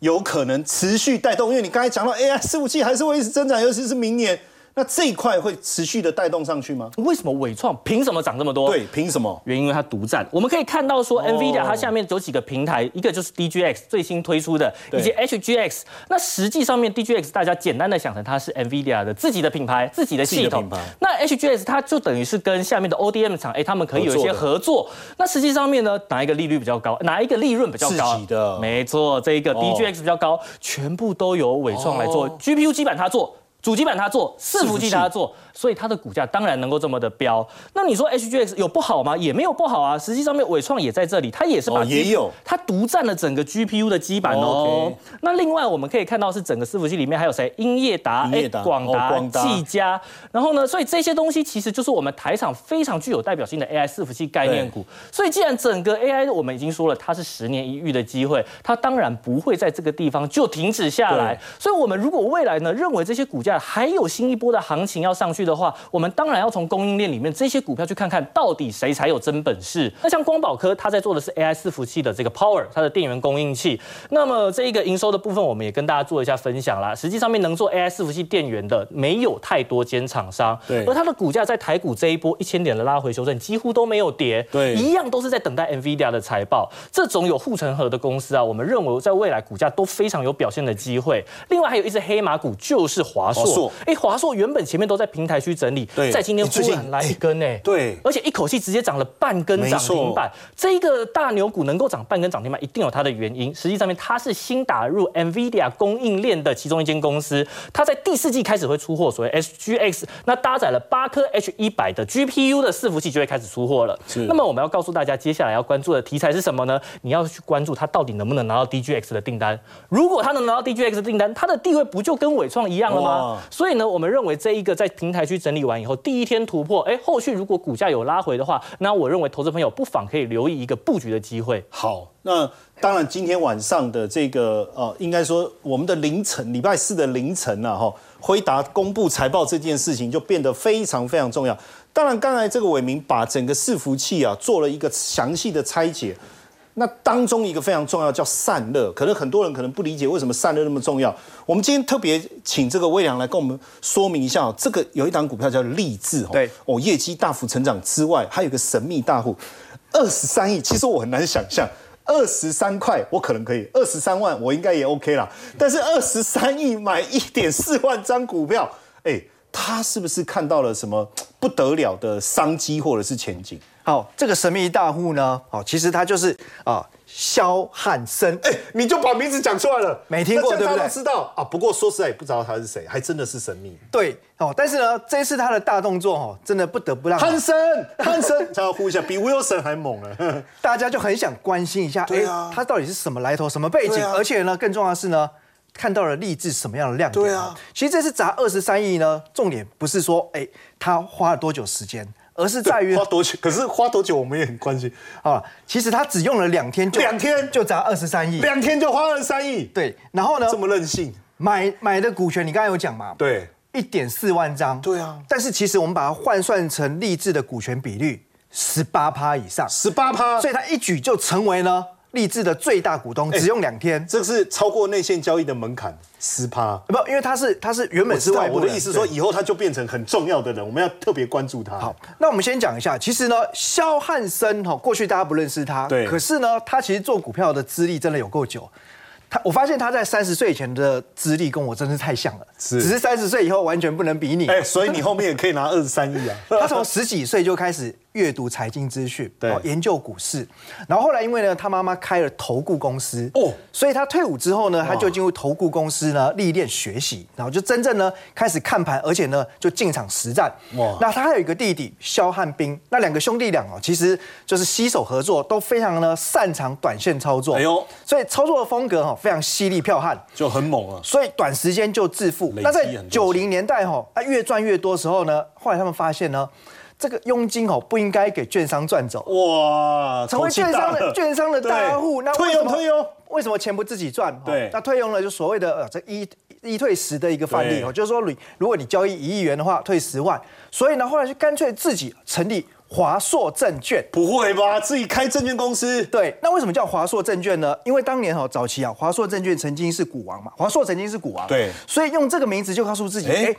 有可能持续带动，因为你刚才讲到 AI 服务器还是会一直增长，尤其是明年。那这一块会持续的带动上去吗？为什么伟创凭什么涨这么多？对，凭什么？原因为它独占。我们可以看到说，NVIDIA 它下面有几个平台，一个就是 DGX 最新推出的，以及 HGX。那实际上面 DGX 大家简单的想成它是 NVIDIA 的自己的品牌、自己的系统。那 HGX 它就等于是跟下面的 ODM 厂，哎，他们可以有一些合作。那实际上面呢，哪一个利率比较高？哪一个利润比较高？自己的。没错，这一个 DGX 比较高，全部都由伟创来做，GPU 基板它做。主机板它做，伺服器它做。所以它的股价当然能够这么的飙。那你说 HGX 有不好吗？也没有不好啊。实际上面伟创也在这里，它也是把也有它独占了整个 GPU 的基板哦。那另外我们可以看到是整个伺服器里面还有谁？英业达、广达、技嘉。然后呢，所以这些东西其实就是我们台厂非常具有代表性的 AI 伺服器概念股。所以既然整个 AI 我们已经说了它是十年一遇的机会，它当然不会在这个地方就停止下来。所以我们如果未来呢认为这些股价还有新一波的行情要上去的话，我们当然要从供应链里面这些股票去看看到底谁才有真本事。那像光宝科，它在做的是 AI 伺服器的这个 Power，它的电源供应器。那么这一个营收的部分，我们也跟大家做一下分享啦。实际上面能做 AI 伺服器电源的没有太多间厂商，对。而它的股价在台股这一波一千点的拉回修正，几乎都没有跌，对，一样都是在等待 NVIDIA 的财报。这种有护城河的公司啊，我们认为在未来股价都非常有表现的机会。另外还有一只黑马股就是华硕，哎，华硕原本前面都在平台区整理，在今天忽然来一根呢，对，而且一口气直接涨了半根涨停板。这一个大牛股能够涨半根涨停板，一定有它的原因。实际上面它是新打入 NVIDIA 供应链的其中一间公司，它在第四季开始会出货，所谓 SGX，那搭载了八颗 H 一百的 GPU 的伺服器就会开始出货了。那么我们要告诉大家，接下来要关注的题材是什么呢？你要去关注它到底能不能拿到 DGX 的订单。如果它能拿到 DGX 的订单，它的地位不就跟伟创一样了吗？的。所以呢，我们认为这一个在平台区整理完以后，第一天突破，哎，后续如果股价有拉回的话，那我认为投资朋友不妨可以留意一个布局的机会。好，那当然今天晚上的这个呃，应该说我们的凌晨，礼拜四的凌晨啊，哈，辉达公布财报这件事情就变得非常非常重要。当然，刚才这个伟明把整个伺服器啊做了一个详细的拆解。那当中一个非常重要叫散热，可能很多人可能不理解为什么散热那么重要。我们今天特别请这个魏良来跟我们说明一下，这个有一档股票叫立志，对，哦，业绩大幅成长之外，还有个神秘大户，二十三亿，其实我很难想象，二十三块我可能可以，二十三万我应该也 OK 啦，但是二十三亿买一点四万张股票，哎，他是不是看到了什么不得了的商机或者是前景？好，这个神秘大户呢，好，其实他就是啊，肖汉森。哎，你就把名字讲出来了，没听过对不对？知道啊，不过说实在也不知道他是谁，还真的是神秘。对，哦，但是呢，这次他的大动作哦，真的不得不让汉森，汉森，招呼一下，比 Wilson 还猛了。大家就很想关心一下，哎，他到底是什么来头，什么背景？而且呢，更重要的是呢，看到了励志什么样的亮点？对啊，其实这次砸二十三亿呢，重点不是说，哎，他花了多久时间？而是在于花多久？可是花多久我们也很关心啊。其实他只用了两天，就两天就砸二十三亿，两天就花二十三亿。对，然后呢？这么任性，买买的股权，你刚才有讲嘛？对，一点四万张。对啊。但是其实我们把它换算成励志的股权比率，十八趴以上，十八趴，所以他一举就成为了。立志的最大股东只用两天，这是超过内线交易的门槛十趴，不，因为他是他是原本是外部的意思，说以后他就变成很重要的人，我们要特别关注他。好，那我们先讲一下，其实呢，肖汉森哈，过去大家不认识他，对，可是呢，他其实做股票的资历真的有够久。他我发现他在三十岁以前的资历跟我真是太像了，是，只是三十岁以后完全不能比你。哎，所以你后面也可以拿二十三亿啊。他从十几岁就开始。阅读财经资讯，对，研究股市，然后后来因为呢，他妈妈开了投顾公司，哦，所以他退伍之后呢，他就进入投顾公司呢历练学习，然后就真正呢开始看盘，而且呢就进场实战。哇，那他还有一个弟弟肖汉斌，那两个兄弟俩哦，其实就是携手合作，都非常呢擅长短线操作。哎呦，所以操作的风格哈非常犀利剽悍，就很猛啊。所以短时间就致富。那在九零年代哈，啊越赚越多时候呢，后来他们发现呢。这个佣金哦不应该给券商赚走哇，成为券商的券商的 大户，那退佣退佣，为什么钱不自己赚？对，那退佣了就所谓的呃这一一退十的一个范例哦，就是说你如果你交易一亿元的话，退十万，所以呢后来就干脆自己成立华硕证券，不会吧？自己开证券公司？对，那为什么叫华硕证券呢？因为当年哈早期啊，华硕证券曾经是股王嘛，华硕曾经是股王，对，所以用这个名字就告诉自己，哎，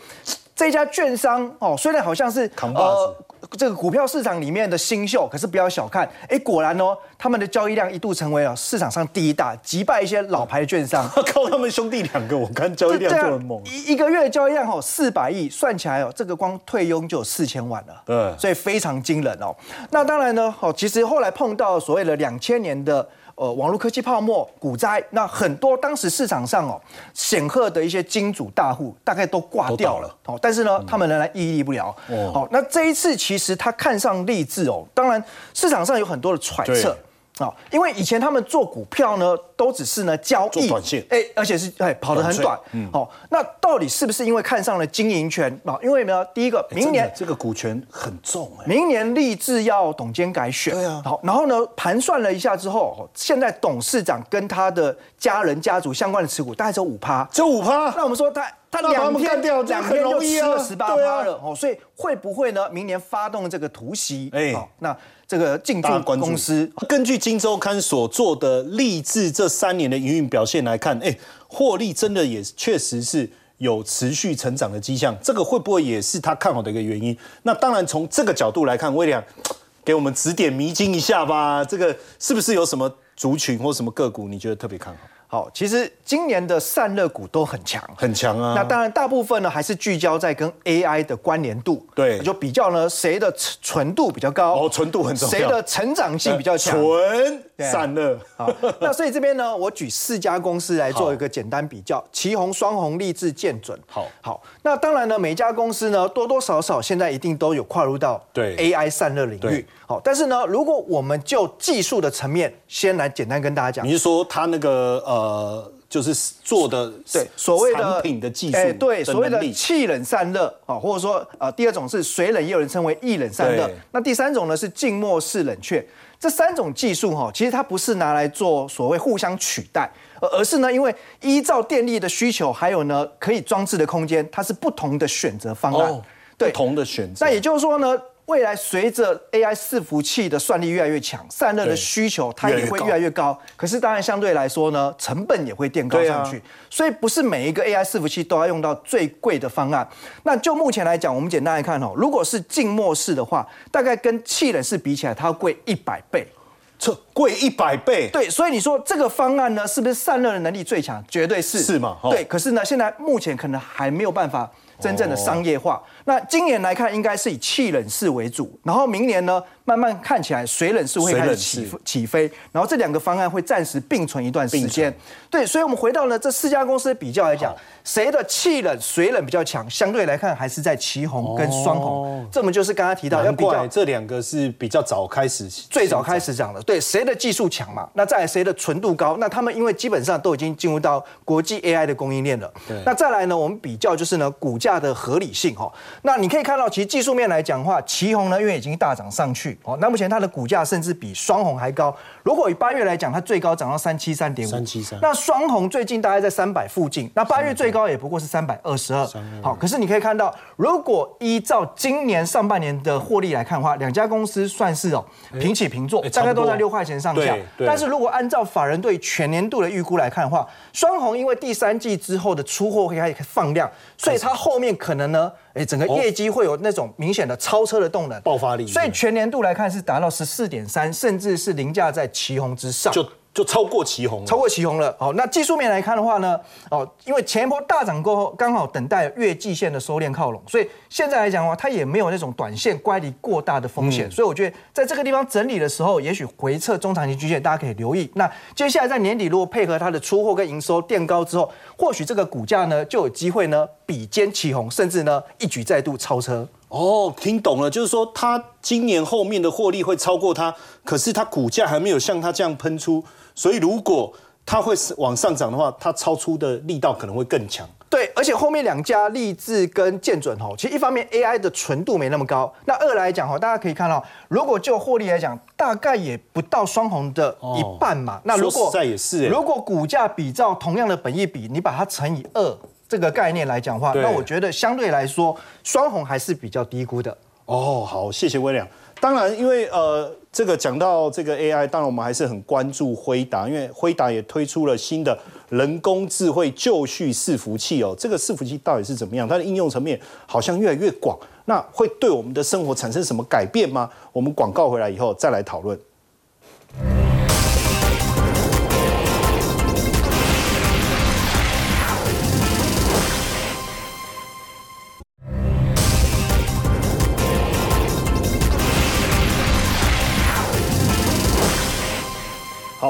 这家券商哦，虽然好像是扛把子。这个股票市场里面的新秀，可是不要小看，哎，果然哦，他们的交易量一度成为了市场上第一大，击败一些老牌券商。靠他们兄弟两个，我看交易量就很猛。一一个月的交易量哦，四百亿，算起来哦，这个光退佣就有四千万了。对，所以非常惊人哦。那当然呢，哦，其实后来碰到所谓的两千年的。呃，网络科技泡沫、股灾，那很多当时市场上哦显赫的一些金主大户，大概都挂掉了。哦，但是呢，他们仍然屹立不了。哦，好，那这一次其实他看上励志哦，当然市场上有很多的揣测。啊，因为以前他们做股票呢，都只是呢交易短线，哎，而且是哎跑得很短，嗯，好，那到底是不是因为看上了经营权？啊？因为呢，第一个明年这个股权很重，哎，明年立志要董监改选，对啊，好，然后呢盘算了一下之后，现在董事长跟他的家人家族相关的持股大概只有五趴，只有五趴，那我们说他他两天两天就吃了十八趴了，哦，所以会不会呢？明年发动这个突袭，哎，那。这个进驻公司，根据《金周刊》所做的励志这三年的营运表现来看，哎，获利真的也确实是有持续成长的迹象。这个会不会也是他看好的一个原因？那当然，从这个角度来看，威廉给我们指点迷津一下吧。这个是不是有什么族群或什么个股你觉得特别看好？好，其实今年的散热股都很强，很强啊。那当然，大部分呢还是聚焦在跟 AI 的关联度。对，就比较呢，谁的纯度比较高？哦，纯度很重要。谁的成长性比较强？纯散热。好，那所以这边呢，我举四家公司来做一个简单比较：旗红、双红、立志、建准。好，好。那当然呢，每家公司呢，多多少少现在一定都有跨入到对 AI 散热领域。好，但是呢，如果我们就技术的层面先来简单跟大家讲，你是说它那个呃？就是做的对所谓的产品的技术，哎，对所谓的气冷散热啊，或者说呃，第二种是水冷，也有人称为液冷散热。那第三种呢是静默式冷却。这三种技术哈，其实它不是拿来做所谓互相取代，而而是呢，因为依照电力的需求，还有呢可以装置的空间，它是不同的选择方案。哦，对不同的选择。那也就是说呢，未来随着 AI 伺服器的算力越来越强，散热的需求它也会越来越高。可是当然相对来说呢，成本也会垫高上去。所以不是每一个 AI 伺服器都要用到最贵的方案。那就目前来讲，我们简单来看哦，如果是静默式的话，大概跟气冷式比起来，它要贵一百倍。这贵一百倍，对，所以你说这个方案呢，是不是散热的能力最强？绝对是，是嘛哦对，可是呢，现在目前可能还没有办法真正的商业化。那今年来看，应该是以气冷式为主，然后明年呢，慢慢看起来水冷式会开始起式起飞，然后这两个方案会暂时并存一段时并间。对，所以我们回到呢这四家公司的比较来讲，谁的气冷、水冷比较强？相对来看，还是在旗宏跟双宏。这么就是刚刚提到要难比较怪这两个是比较早开始，最早开始讲的，对谁的技术强嘛？那再来谁的纯度高？那他们因为基本上都已经进入到国际 AI 的供应链了。对那再来呢，我们比较就是呢股价的合理性哈。那你可以看到，其实技术面来讲的话，旗宏呢因为已经大涨上去哦，那目前它的股价甚至比双红还高。如果以八月来讲，它最高涨到三七三点五，三七三。那双红最近大概在三百附近，那八月最高也不过是三百二十二。好，可是你可以看到，如果依照今年上半年的获利来看的话，两家公司算是哦平起平坐哎，大概都在六块钱上下。但是如果按照法人对全年度的预估来看的话，双红因为第三季之后的出货会开始放量，所以它后面可能呢，哎，整个业绩会有那种明显的超车的动能、爆发力所以全年度来看是达到十四点三，甚至是凌驾在旗红之上。就就超过旗红，超过旗红了。好，那技术面来看的话呢，哦，因为前一波大涨过后，刚好等待月季线的收敛靠拢，所以现在来讲的话，它也没有那种短线乖离过大的风险。所以我觉得在这个地方整理的时候，也许回撤中长期均线，大家可以留意。那接下来在年底如果配合它的出货跟营收垫高之后，或许这个股价呢就有机会呢比肩旗红，甚至呢一举再度超车。哦，听懂了，就是说它今年后面的获利会超过它，可是它股价还没有像它这样喷出，所以如果它会往上涨的话，它超出的力道可能会更强。对，而且后面两家立志跟建准吼，其实一方面 AI 的纯度没那么高，那二来讲吼，大家可以看到，如果就获利来讲，大概也不到双红的一半嘛。那如果实在也是欸如果股价比照同样的本益比，你把它乘以二这个概念来讲的话，那我觉得相对来说，双红还是比较低估的。哦，好，谢谢威廉。当然，因为呃，这个讲到这个 AI，当然我们还是很关注辉达，因为辉达也推出了新的人工智慧就绪伺服器哦。这个伺服器到底是怎么样？它的应用层面好像越来越广，那会对我们的生活产生什么改变吗？我们广告回来以后再来讨论。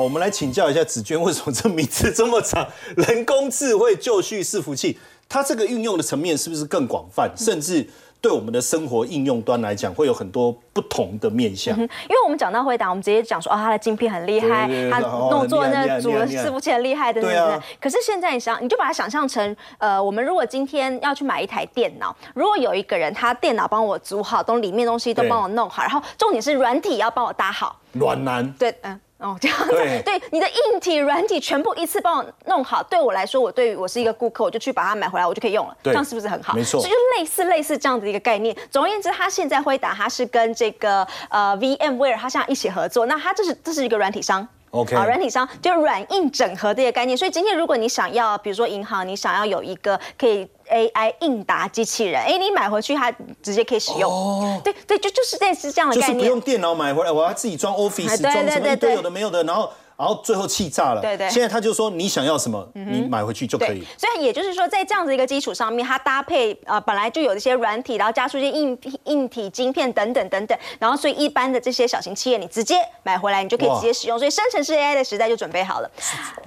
我们来请教一下子娟，为什么这名字这么长？人工智慧就绪伺服器，它这个运用的层面是不是更广泛，甚至对我们的生活应用端来讲，会有很多不同的面向？因为我们讲到回答，我们直接讲说哦，它的晶片很厉害对对，对它弄做那组的伺服器很厉害的对啊等等。可是现在你想，你就把它想象成，呃，我们如果今天要去买一台电脑，如果有一个人他电脑帮我组好，东里面东西都帮我弄好，然后重点是软体要帮我搭好，软男对，嗯。哦，这样子，对对你的硬体、软体全部一次帮我弄好，对我来说，我对于我是一个顾客，我就去把它买回来，我就可以用了，对这样是不是很好？没错所以就类似类似这样的一个概念。总而言之，他现在辉达他是跟这个呃 VMware 他现在一起合作，那他这是这是一个软体商。OK 好，软体商就是软硬整合的一个概念。所以今天如果你想要，比如说银行，你想要有一个可以 AI 应答机器人，哎，你买回去它直接可以使用。哦，对对，就就是类似这样的概念就是不用。电脑买回来，我要自己装 Office，装什么一堆对对对有的没有的，然后然后最后气炸了。对对现在他就说你想要什么，你买回去就可以。，所以也就是说，在这样子一个基础上面，它搭配呃本来就有一些软体，然后加出一些硬硬体晶片等等等等，然后所以一般的这些小型企业，你直接买回来，你就可以直接使用。所以生成式 AI 的时代就准备好了。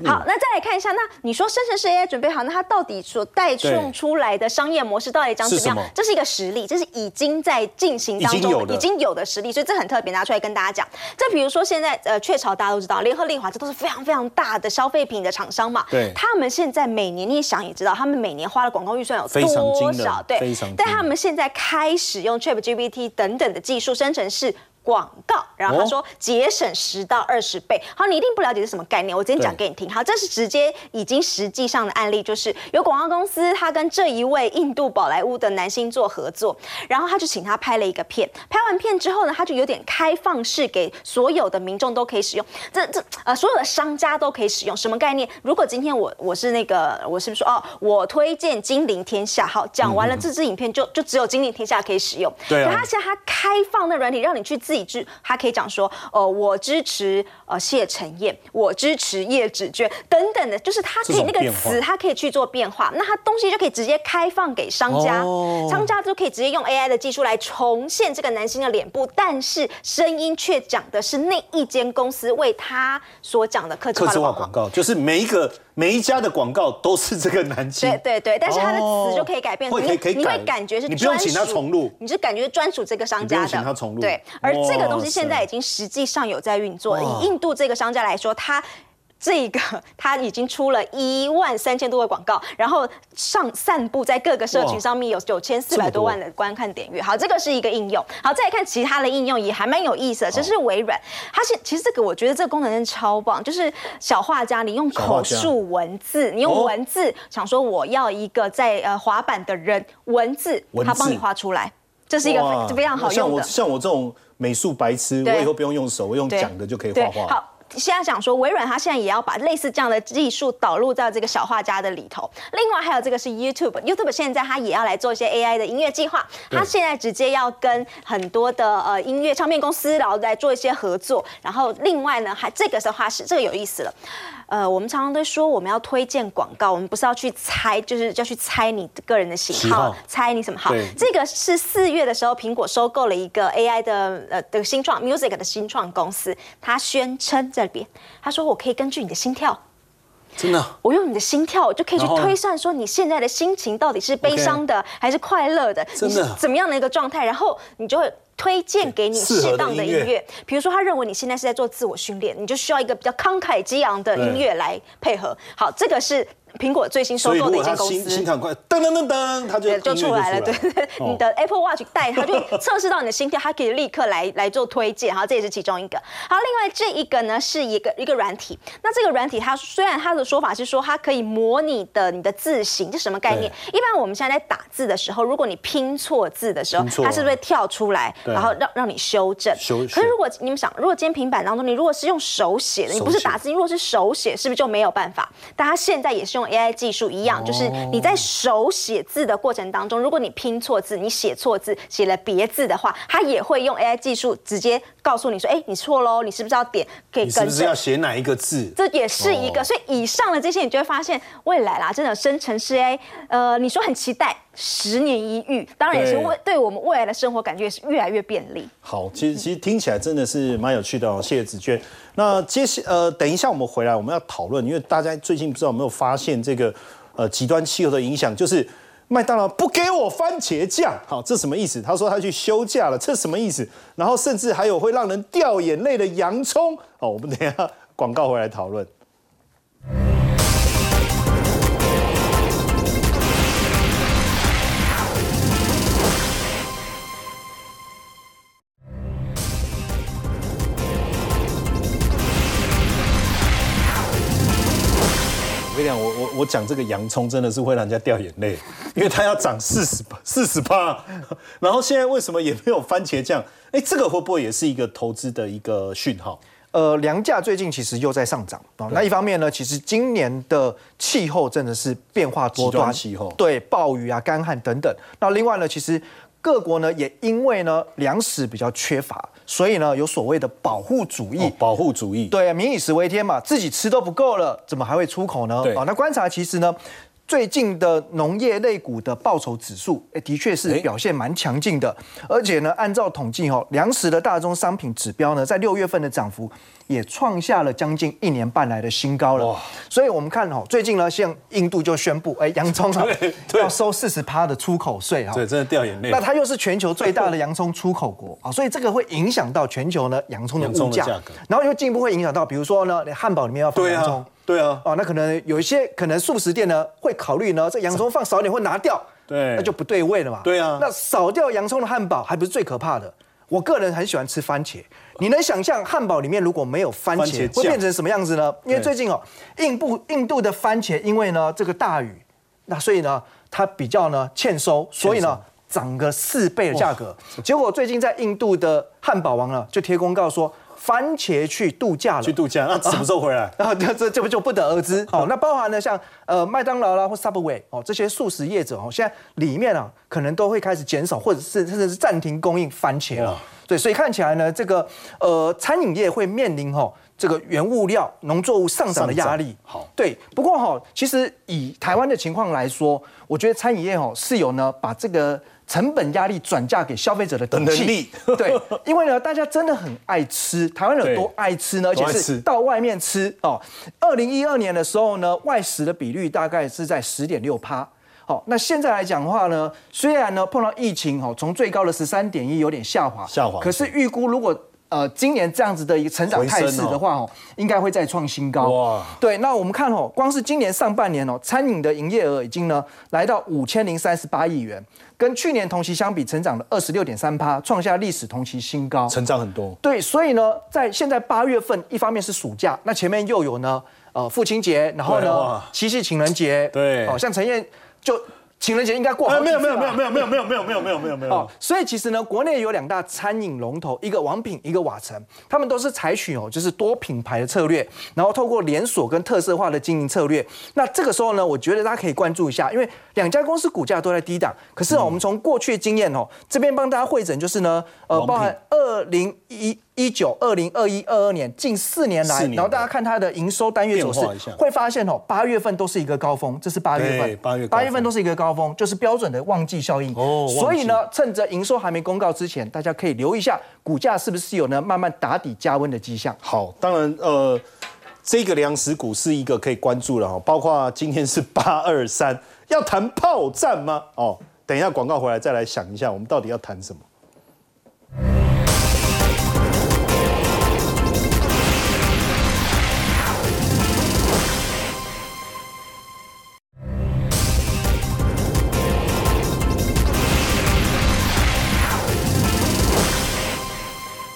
好，那再来看一下，那你说生成式 AI 准备好，那它到底所带送出来的商业模式到底长怎么是什么样？这是一个实例，这是已经在进行当中已经有的已经有的实例，所以这很特别，拿出来跟大家讲。这比如说现在呃雀巢大家都知道，联合利华，这都是非常非常大的消费品的厂商嘛。对他们现在每年你也想也知道，他们每年花的广告预算有多少？对，非常但他们现在开始用 ChatGPT 等等的技术生成式。广告，然后他说节省十到二十倍。好，你一定不了解是什么概念，我今天讲给你听。好，这是直接已经实际上的案例，就是有广告公司，他跟这一位印度宝莱坞的男星做合作，然后他就请他拍了一个片。拍完片之后呢，他就有点开放式，给所有的民众都可以使用。这这呃，所有的商家都可以使用。什么概念？如果今天我我是那个，我是不是说哦，我推荐金陵天下。好，讲完了这支影片就就只有金陵天下可以使用。对啊可他现在他开放的软体，让你去自己支，他可以讲说，呃，我支持呃谢承彦，我支持叶芷娟等等的，就是他可以那个词，他可以去做变化，那他东西就可以直接开放给商家，哦商家就可以直接用 AI 的技术来重现这个男星的脸部，但是声音却讲的是那一间公司为他所讲的客制。化广告，就是每一个每一家的广告都是这个男星。对对对，但是它的哦词就可以改变，会你可以可以你会感觉是你不用专请他属重录你是感觉专属这个商家的，请他重录对，而这个东西现在已经实际上有在运作。哇以印度这个商家来说，他。这个他已经出了一万三千多个广告，然后上散布在各个社群上面有九千四百多万的观看点阅。好，这个是一个应用。好，再来看其他的应用也还蛮有意思的。这是微软，它是其实这个我觉得这个功能真的超棒，就是小画家，你用口述文字，你哦用文字想说我要一个在呃滑板的人文字，文它帮你字画出来，这是一个非非常好用的。我像我这种美术白痴，我以后不用用手，我用对讲的就可以对画画。好。现在想说，微软它现在也要把类似这样的技术导入到这个小画家的里头。另外还有这个是 YouTube，YouTube 现在它也要来做一些 AI 的音乐计划，它现在直接要跟很多的呃音乐唱片公司，然后来做一些合作。然后另外呢，还这个的话是这个有意思了。呃，我们常常都说我们要推荐广告，我们不是要去猜，就是要去猜你个人的喜好，猜你什么好对。这个是四月的时候，苹果收购了一个 AI 的呃的新创 Music 的新创公司，他宣称这边，他说我可以根据你的心跳。真的，我用你的心跳，我就可以去推算说你现在的心情到底是悲伤的还是快乐的，真的你是怎么样的一个状态，然后你就会推荐给你适当的音乐。比如说，他认为你现在是在做自我训练，你就需要一个比较慷慨激昂的音乐来配合。好，这个是苹果最新收购的一间公司。心跳很快，噔噔噔噔，它就对，就出来了。对你的 Apple Watch 带它就测试到你的心跳，它可以立刻来来做推荐。好，这也是其中一个。好，另外这一个呢是一个一个软体。那这个软体它虽然它的说法是说它可以模拟的你的字形，这什么概念？一般我们现在在打字的时候，如果你拼错字的时候它是不是会跳出来，然后让让你修正？修可是如果你们想，如果今天平板当中你如果是用手写的，你不是打字，你如果是手写，是不是就没有办法？但它现在也是用 AI 技术一样，就是你在手写字的过程当中，如果你拼错字，你写错字，写了别字的话，它也会用 AI 技术直接告诉你说，哎，你错喽，你是不是要点可以更正你是不是要？写哪一个字？这也是一个，哦所以以上的这些，你就会发现未来啦，真的生成式 AI，呃，你说很期待，十年一遇，当然也是对。为对我们未来的生活感觉也是越来越便利。好，其实其实听起来真的是蛮有趣的哦，谢谢。子娟。那接下呃，等一下我们回来我们要讨论，因为大家最近不知道有没有发现这个呃极端气候的影响，就是麦当劳不给我番茄酱，好，这什么意思？他说他去休假了，这什么意思？然后甚至还有会让人掉眼泪的洋葱，好，我们等一下广告回来讨论。我讲这个洋葱真的是会让人家掉眼泪，因为它要涨四十四十八，然后现在为什么也没有番茄酱？哎，这个会不会也是一个投资的一个讯号？呃，粮价最近其实又在上涨啊、那一方面呢，其实今年的气候真的是变化多端，气候对暴雨啊、干旱等等。那另外呢，其实各国呢也因为呢粮食比较缺乏，所以呢有所谓的保护主义。哦，保护主义，对，民以食为天嘛，自己吃都不够了，怎么还会出口呢？啊哦，那观察其实呢，最近的农业类股的报酬指数，哎，的确是哎表现蛮强劲的，而且呢，按照统计哦，粮食的大宗商品指标呢，在六月份的涨幅也创下了将近一年半来的新高了。所以我们看哦，最近呢，像印度就宣布，哎，洋葱啊要收四十趴的出口税啊，对，真的掉眼泪。那它又是全球最大的洋葱出口国啊，所以这个会影响到全球呢洋葱的物价，然后又进一步会影响到，比如说呢，你汉堡里面要放洋葱，对啊，哦，那可能有一些可能素食店呢会考虑呢，这洋葱放少一点会拿掉。对，那就不对味了嘛。对啊，那少掉洋葱的汉堡还不是最可怕的。我个人很喜欢吃番茄，你能想象汉堡里面如果没有番茄会变成什么样子呢？因为最近哦，印度印度的番茄因为呢这个大雨，那所以呢它比较呢欠收，所以呢涨个四倍的价格。结果最近在印度的汉堡王呢就贴公告说。番茄去度假了，去度假，那什么时候回来？然 后这这这不就不得而知。好，那包含呢，像呃麦当劳啦或 Subway 哦这些素食业者哦，现在里面啊可能都会开始减少，或者是甚至是暂停供应番茄了。对，所以看起来呢，这个呃餐饮业会面临哈这个原物料、农作物上涨的压力。好，对。不过哈，其实以台湾的情况来说，我觉得餐饮业哦是有呢把这个。成本压力转嫁给消费者的能力，对，因为呢，大家真的很爱吃，台湾人有多爱吃呢？而且是到外面吃哦。二零一二年的时候呢，外食的比率大概是在十点六趴。好，那现在来讲的话呢，虽然呢碰到疫情哦，从最高的十三点一有点下滑，下滑，可是预估如果。呃，今年这样子的一个成长态势的话，哦，应该会再创新高。哇，对，那我们看哦，光是今年上半年哦，餐饮的营业额已经呢来到五千零三十八亿元，跟去年同期相比，成长了二十六点三趴，创下历史同期新高，成长很多。对，所以呢，在现在八月份，一方面是暑假，那前面又有呢，呃，父亲节，然后呢，七夕情人节，对，好像陈燕就。情人节应该过好没有没有没有没有没有没有没有没有没有没有没有哦，所以其实呢，国内有两大餐饮龙头，一个王品，一个瓦城，他们都是采取哦，就是多品牌的策略，然后透过连锁跟特色化的经营策略。那这个时候呢，我觉得大家可以关注一下，因为两家公司股价都在低档，可是我们从过去的经验哦，这边帮大家会诊就是呢，呃，包含二零一。一九二零二一二二年近四年来，然后大家看它的营收单月走势，会发现哦，八月份都是一个高峰，这是八月份，八月八月份都是一个高峰，就是标准的旺季效应。哦，所以呢，趁着营收还没公告之前，大家可以留意一下股价是不是有呢慢慢打底加温的迹象。好，当然呃，这个粮食股是一个可以关注了哈，包括今天是八二三，要谈炮战吗？哦，等一下广告回来再来想一下，我们到底要谈什么。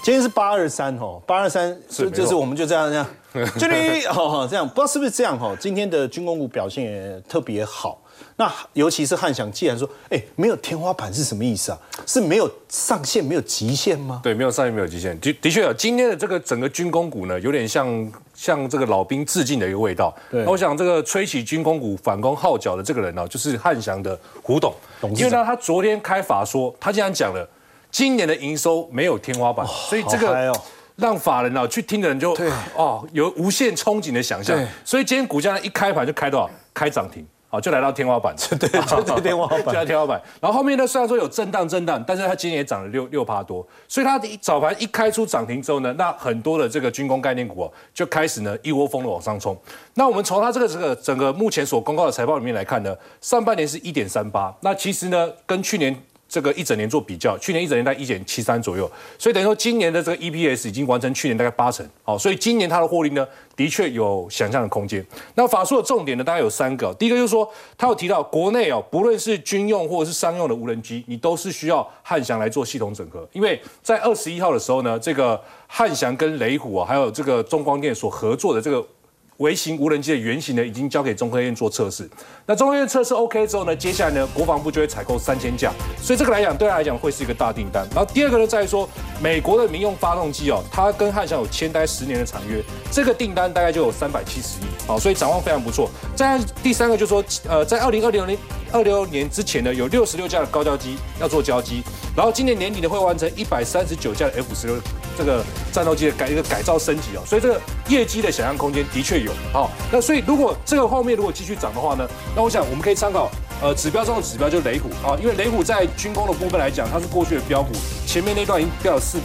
今天是八二三哦，八二三就就是我们就这样这样，这里哦这样，不知道是不是这样哈？今天的军工股表现也特别好，那尤其是汉翔，既然说哎没有天花板是什么意思啊？是没有上限没有极限吗？对，没有上限没有极限，的的确啊，今天的这个整个军工股呢，有点像像这个老兵致敬的一个味道。对，我想这个吹起军工股反攻号角的这个人呢，就是汉翔的胡董，因为呢他昨天开法说，他竟然讲了。今年的营收没有天花板，所以这个让法人啊去听的人就哦有无限憧憬的想象。所以今天股价一开盘就开多少？开涨停，好就来到天花板。对，就天花板，就在天花板。然后后面呢，虽然说有震荡震荡，但是它今年也涨了六六趴多。所以它早盘一开出涨停之后呢，那很多的这个军工概念股就开始呢一窝蜂的往上冲。那我们从它这个这个整个目前所公告的财报里面来看呢，上半年是一点三八，那其实呢跟去年。这个一整年做比较，去年一整年在一点七三左右，所以等于说今年的这个 EPS 已经完成去年大概八成，好，所以今年它的获利呢，的确有想象的空间。那法术的重点呢，大概有三个，第一个就是说，他有提到国内哦，不论是军用或者是商用的无人机，你都是需要汉翔来做系统整合，因为在二十一号的时候呢，这个汉翔跟雷虎啊，还有这个中光电所合作的这个。微型无人机的原型呢，已经交给中科院做测试。那中科院测试 OK 之后呢，接下来呢，国防部就会采购三千架。所以这个来讲，对他来讲会是一个大订单。然后第二个呢，在于说美国的民用发动机哦，它跟汉翔有签待十年的长约，这个订单大概就有三百七十亿。好，所以展望非常不错。再第三个就是说，呃，在二零二零年二六年之前呢，有六十六架的高交机要做交机，然后今年年底呢会完成一百三十九架的 F 十六这个战斗机的改一个改造升级哦。所以这个业绩的想象空间的确有。好，那所以如果这个后面如果继续涨的话呢，那我想我们可以参考呃指标中的指标，就是雷虎啊，因为雷虎在军工的部分来讲，它是过去的标股，前面那段已经掉了四